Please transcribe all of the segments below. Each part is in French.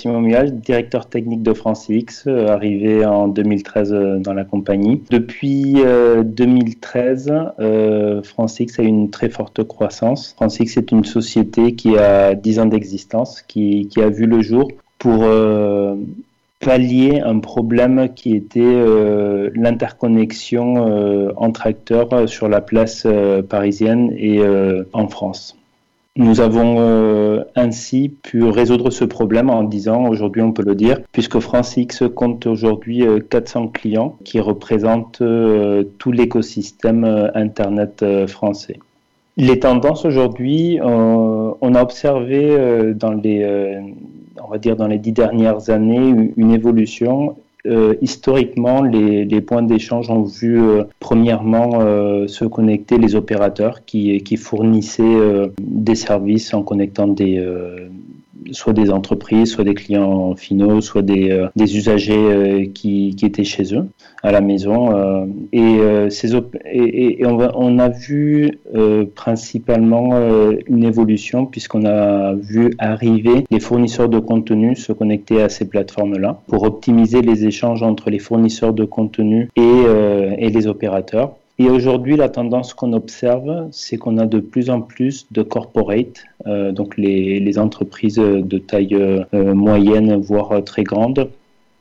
Simon Mual, directeur technique de FranceX, arrivé en 2013 dans la compagnie. Depuis 2013, FranceX a une très forte croissance. FranceX est une société qui a 10 ans d'existence, qui, a vu le jour pour pallier un problème qui était euh, l'interconnexion euh, entre acteurs sur la place euh, parisienne et en France. Nous avons ainsi pu résoudre ce problème en disant, aujourd'hui on peut le dire, puisque France X compte aujourd'hui 400 clients qui représentent tout l'écosystème Internet français. Les tendances aujourd'hui, on a observé dans les on va dire dans les dix dernières années, une évolution. Euh, historiquement, les, points d'échange ont vu euh, premièrement euh, se connecter les opérateurs qui, qui fournissaient des services en connectant des, soit des entreprises, soit des clients finaux, soit des, euh, des usagers euh, qui, qui, étaient chez eux à la maison. Euh, et, ces et, on, a vu principalement une évolution puisqu'on a vu arriver les fournisseurs de contenu se connecter à ces plateformes-là pour optimiser les échanges entre les fournisseurs de contenu et, et les opérateurs. Et aujourd'hui, la tendance qu'on observe, c'est qu'on a de plus en plus de corporate, euh, donc les, entreprises de taille euh, moyenne, voire très grande,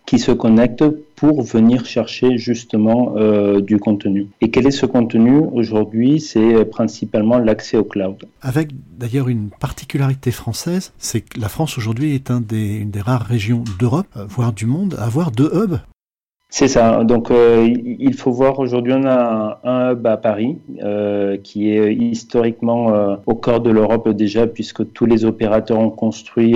qui se connectent pour venir chercher justement euh, du contenu. Et quel est ce contenu aujourd'hui? C'est principalement l'accès au cloud. Avec d'ailleurs une particularité française, c'est que la France aujourd'hui est une des rares régions d'Europe, voire du monde, à avoir deux hubs c'est ça. Donc, euh, il faut voir aujourd'hui, on a un, hub à Paris euh, qui est historiquement euh, au cœur de l'Europe déjà, puisque tous les opérateurs ont construit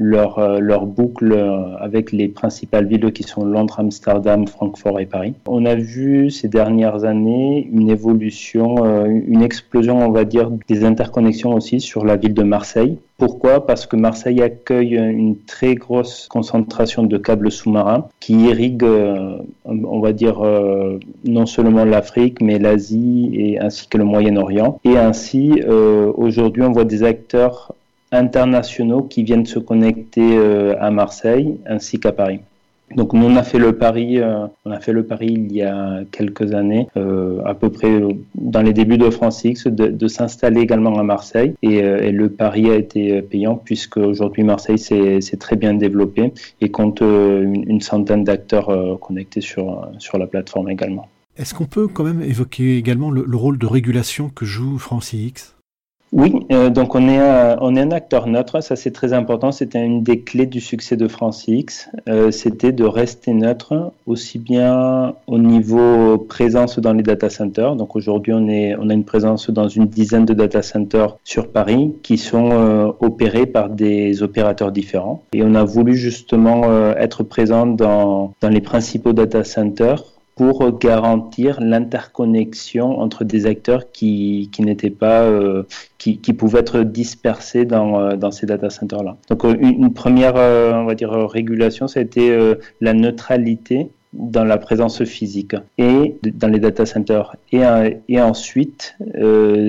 leur, euh, leur boucle euh, avec les principales villes qui sont Londres, Amsterdam, Francfort et Paris. On a vu ces dernières années une évolution, euh, une explosion, on va dire, des interconnexions aussi sur la ville de Marseille. Pourquoi? Parce que Marseille accueille une très grosse concentration de câbles sous-marins qui irriguent, on va dire, non seulement l'Afrique, mais l'Asie et ainsi que le Moyen-Orient. Et ainsi, aujourd'hui, on voit des acteurs internationaux qui viennent se connecter euh, à Marseille ainsi qu'à Paris. Donc nous on a fait le pari, euh, on a fait le pari il y a quelques années, euh, à peu près dans les débuts de France X, de, s'installer également à Marseille et, le pari a été payant puisque aujourd'hui Marseille s'est très bien développé et compte une, centaine d'acteurs connectés sur sur la plateforme également. Est-ce qu'on peut quand même évoquer également le, le rôle de régulation que joue France X? Oui, euh, donc on est, un, on est un acteur neutre, ça c'est très important, c'était une des clés du succès de France X, euh, c'était de rester neutre aussi bien au niveau présence dans les data centers, donc aujourd'hui on, est, on a une présence dans une dizaine de data centers sur Paris qui sont euh, opérés par des opérateurs différents. Et on a voulu justement euh, être présent dans, dans les principaux data centers pour garantir l'interconnexion entre des acteurs qui, qui n'étaient pas, euh, qui, qui, pouvaient être dispersés dans, euh, dans ces data centers-là. Donc euh, une, première, on va dire, régulation, ça a été la neutralité dans la présence physique et dans les data centers. Et, et ensuite,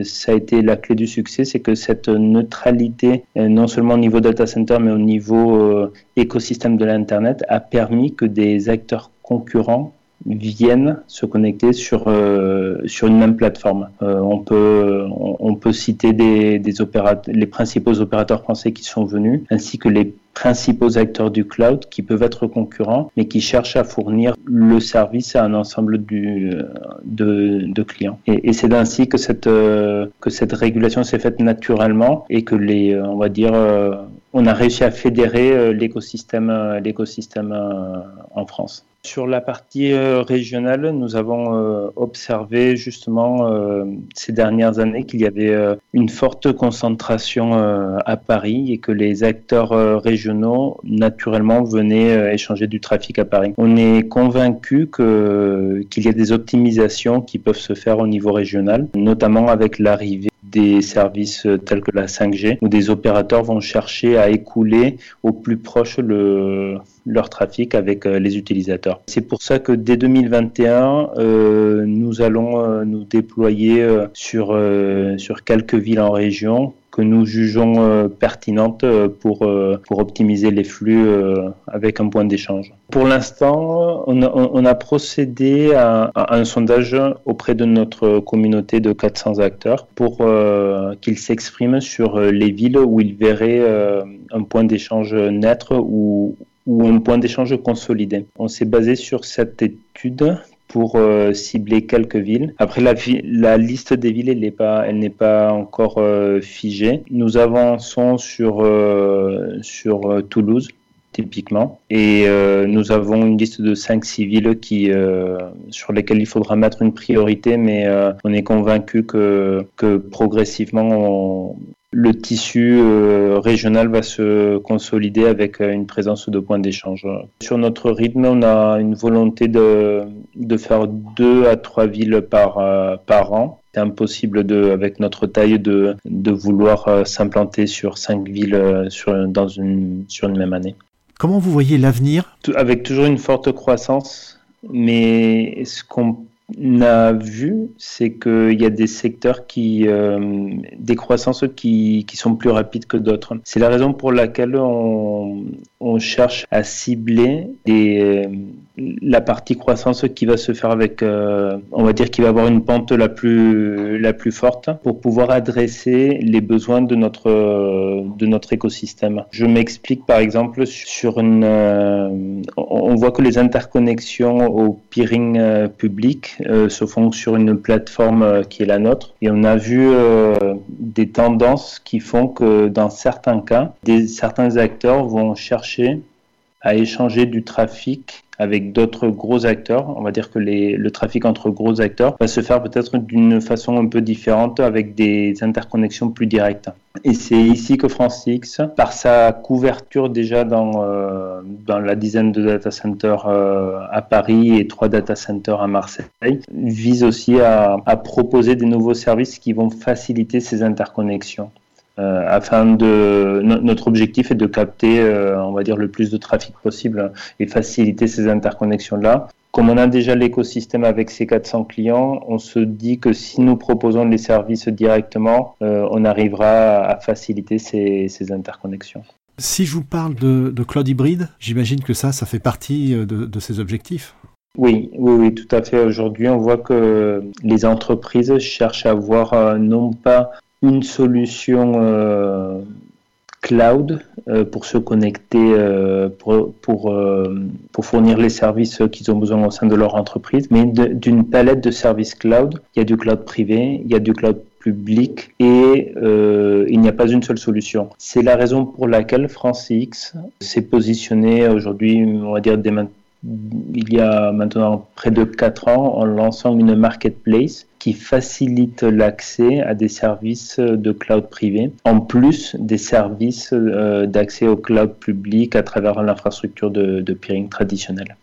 ça a été la clé du succès, c'est que cette neutralité, non seulement au niveau data center, mais au niveau écosystème de l'Internet, a permis que des acteurs concurrents viennent se connecter sur euh, sur une même plateforme. Euh, on peut on, peut citer des, des opérateurs, les principaux opérateurs français qui sont venus, ainsi que les principaux acteurs du cloud qui peuvent être concurrents, mais qui cherchent à fournir le service à un ensemble du, de, de clients. Et, c'est ainsi que cette que cette régulation s'est faite naturellement et que les on va dire on a réussi à fédérer l'écosystème l'écosystème en France. Sur la partie euh, régionale, nous avons euh, observé justement euh, ces dernières années qu'il y avait une forte concentration à Paris et que les acteurs régionaux naturellement venaient échanger du trafic à Paris. On est convaincu qu'il y a des optimisations qui peuvent se faire au niveau régional, notamment avec l'arrivée des services tels que la 5G, où des opérateurs vont chercher à écouler au plus proche le, leur trafic avec euh, les utilisateurs. C'est pour ça que dès 2021, euh, nous allons euh, nous déployer sur, sur quelques villes en région que nous jugeons pertinentes pour, pour optimiser les flux avec un point d'échange. Pour l'instant, on, a procédé à, un sondage auprès de notre communauté de 400 acteurs pour qu'ils s'expriment sur les villes où ils verraient un point d'échange naître ou, ou un point d'échange consolidé. On s'est basé sur cette étude pour euh, cibler quelques villes. Après, la, liste des villes, elle n'est pas, elle pas encore euh, figée. Nous avançons sur, euh, sur Toulouse, typiquement. Et nous avons une liste de 5-6 villes qui, sur lesquelles il faudra mettre une priorité, mais on est convaincu que, progressivement, le tissu euh, régional va se consolider avec euh, une présence de points d'échange. Sur notre rythme, on a une volonté de, de faire deux à trois villes par, euh, par an. C'est impossible de, avec notre taille de, de vouloir s'implanter sur cinq villes sur, dans une, sur une même année. Comment vous voyez l'avenir? Avec toujours une forte croissance, mais ce qu'on a vu, c'est qu'il y a des secteurs qui, euh, des croissances qui, qui, sont plus rapides que d'autres. C'est la raison pour laquelle on, on cherche à cibler des, la partie croissance qui va se faire avec, euh, on va dire, qui va avoir une pente la plus, la plus forte pour pouvoir adresser les besoins de notre, de notre écosystème. Je m'explique par exemple sur une, euh, on voit que les interconnexions au peering euh, public se font sur une plateforme qui est la nôtre et on a vu des tendances qui font que dans certains cas, certains acteurs vont chercher à échanger du trafic avec d'autres gros acteurs. On va dire que le trafic entre gros acteurs va se faire peut-être d'une façon un peu différente avec des interconnexions plus directes. Et c'est ici que FranceX, par sa couverture déjà dans, euh, dans la dizaine de data centers euh, à Paris et trois data centers à Marseille, vise aussi à proposer des nouveaux services qui vont faciliter ces interconnexions. Euh, afin de notre objectif est de capter, euh, on va dire, le plus de trafic possible et faciliter ces interconnexions là. Comme on a déjà l'écosystème avec ces 400 clients, on se dit que si nous proposons les services directement, euh, on arrivera à faciliter ces, interconnexions. Si je vous parle de, cloud hybride, j'imagine que ça, ça fait partie de, de ces objectifs. Oui, oui, oui, tout à fait. Aujourd'hui, on voit que les entreprises cherchent à avoir non pas une solution euh, cloud euh, pour se connecter, euh, pour, pour, fournir les services qu'ils ont besoin au sein de leur entreprise, mais d'une palette de services cloud. Il y a du cloud privé, il y a du cloud public et il n'y a pas une seule solution. C'est la raison pour laquelle FranceX s'est positionné aujourd'hui, on va dire dès maintenant il y a maintenant près de 4 ans en lançant une marketplace qui facilite l'accès à des services de cloud privé, en plus des services euh, d'accès au cloud public à travers l'infrastructure de, peering traditionnelle.